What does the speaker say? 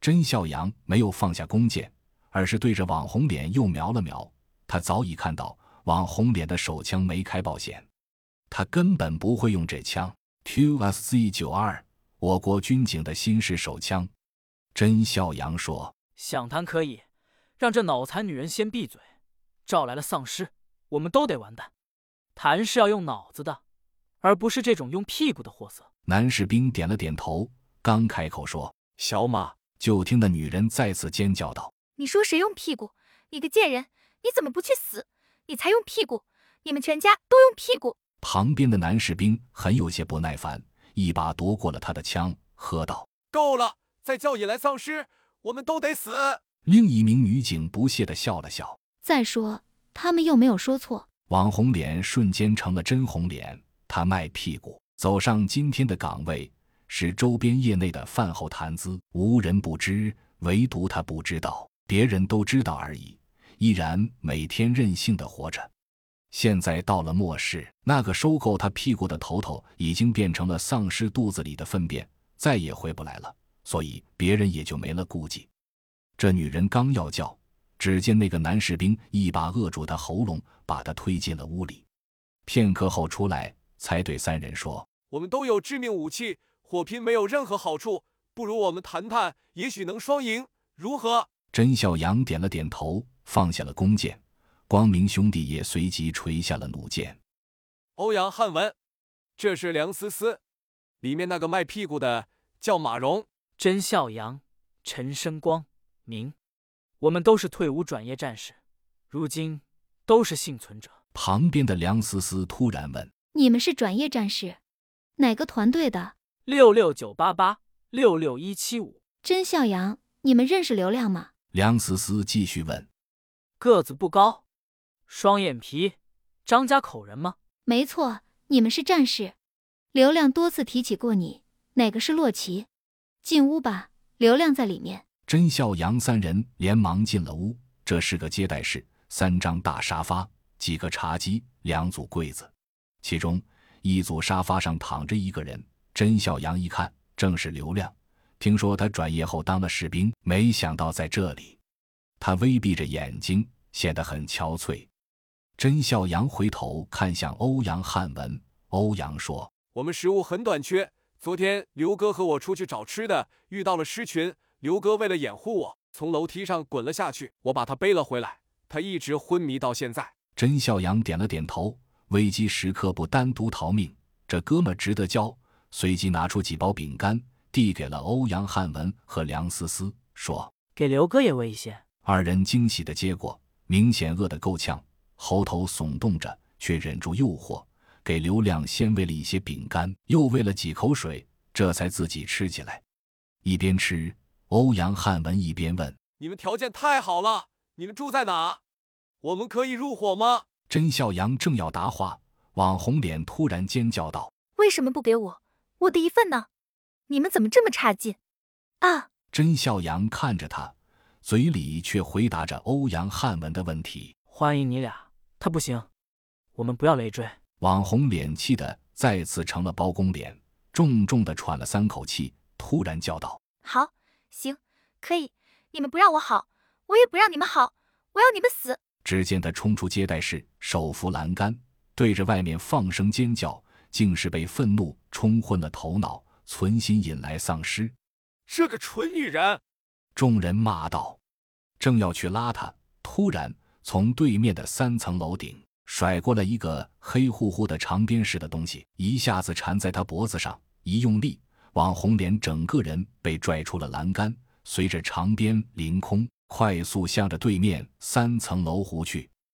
甄孝阳没有放下弓箭，而是对着网红脸又瞄了瞄。他早已看到网红脸的手枪没开保险，他根本不会用这枪。QSZ 九二，我国军警的新式手枪。甄孝阳说：“想谈可以，让这脑残女人先闭嘴。招来了丧尸，我们都得完蛋。谈是要用脑子的，而不是这种用屁股的货色。”男士兵点了点头，刚开口说：“小马。”就听那女人再次尖叫道：“你说谁用屁股？你个贱人，你怎么不去死？你才用屁股！你们全家都用屁股！”旁边的男士兵很有些不耐烦，一把夺过了他的枪，喝道：“够了！再叫引来丧尸，我们都得死！”另一名女警不屑地笑了笑：“再说，他们又没有说错。”网红脸瞬间成了真红脸，他卖屁股，走上今天的岗位。是周边业内的饭后谈资，无人不知，唯独他不知道，别人都知道而已，依然每天任性的活着。现在到了末世，那个收购他屁股的头头已经变成了丧尸肚子里的粪便，再也回不来了，所以别人也就没了顾忌。这女人刚要叫，只见那个男士兵一把扼住她喉咙，把她推进了屋里。片刻后出来，才对三人说：“我们都有致命武器。”火拼没有任何好处，不如我们谈谈，也许能双赢，如何？甄孝阳点了点头，放下了弓箭。光明兄弟也随即垂下了弩箭。欧阳汉文，这是梁思思，里面那个卖屁股的叫马蓉。甄孝阳、陈生光明，我们都是退伍转业战士，如今都是幸存者。旁边的梁思思突然问：“你们是转业战士，哪个团队的？”六六九八八六六一七五，甄孝阳，你们认识刘亮吗？梁思思继续问。个子不高，双眼皮，张家口人吗？没错，你们是战士。刘亮多次提起过你。哪个是洛奇？进屋吧，刘亮在里面。甄笑阳三人连忙进了屋。这是个接待室，三张大沙发，几个茶几，两组柜子，其中一组沙发上躺着一个人。甄孝阳一看，正是刘亮。听说他转业后当了士兵，没想到在这里。他微闭着眼睛，显得很憔悴。甄孝阳回头看向欧阳汉文，欧阳说：“我们食物很短缺。昨天刘哥和我出去找吃的，遇到了狮群。刘哥为了掩护我，从楼梯上滚了下去，我把他背了回来。他一直昏迷到现在。”甄孝阳点了点头。危机时刻不单独逃命，这哥们值得交。随即拿出几包饼干，递给了欧阳汉文和梁思思，说：“给刘哥也喂一些。”二人惊喜的接过，明显饿得够呛，喉头耸动着，却忍住诱惑，给刘亮先喂了一些饼干，又喂了几口水，这才自己吃起来。一边吃，欧阳汉文一边问：“你们条件太好了，你们住在哪？我们可以入伙吗？”甄笑阳正要答话，网红脸突然尖叫道：“为什么不给我？”我的一份呢？你们怎么这么差劲啊？甄笑阳看着他，嘴里却回答着欧阳汉文的问题：“欢迎你俩，他不行，我们不要累赘。”网红脸气的再次成了包公脸，重重的喘了三口气，突然叫道：“好，行，可以。你们不让我好，我也不让你们好，我要你们死！”只见他冲出接待室，手扶栏杆，对着外面放声尖叫。竟是被愤怒冲昏了头脑，存心引来丧尸。这个蠢女人！众人骂道。正要去拉她，突然从对面的三层楼顶甩过来一个黑乎乎的长鞭似的东西，一下子缠在她脖子上。一用力，网红莲整个人被拽出了栏杆，随着长鞭凌空，快速向着对面三层楼弧去。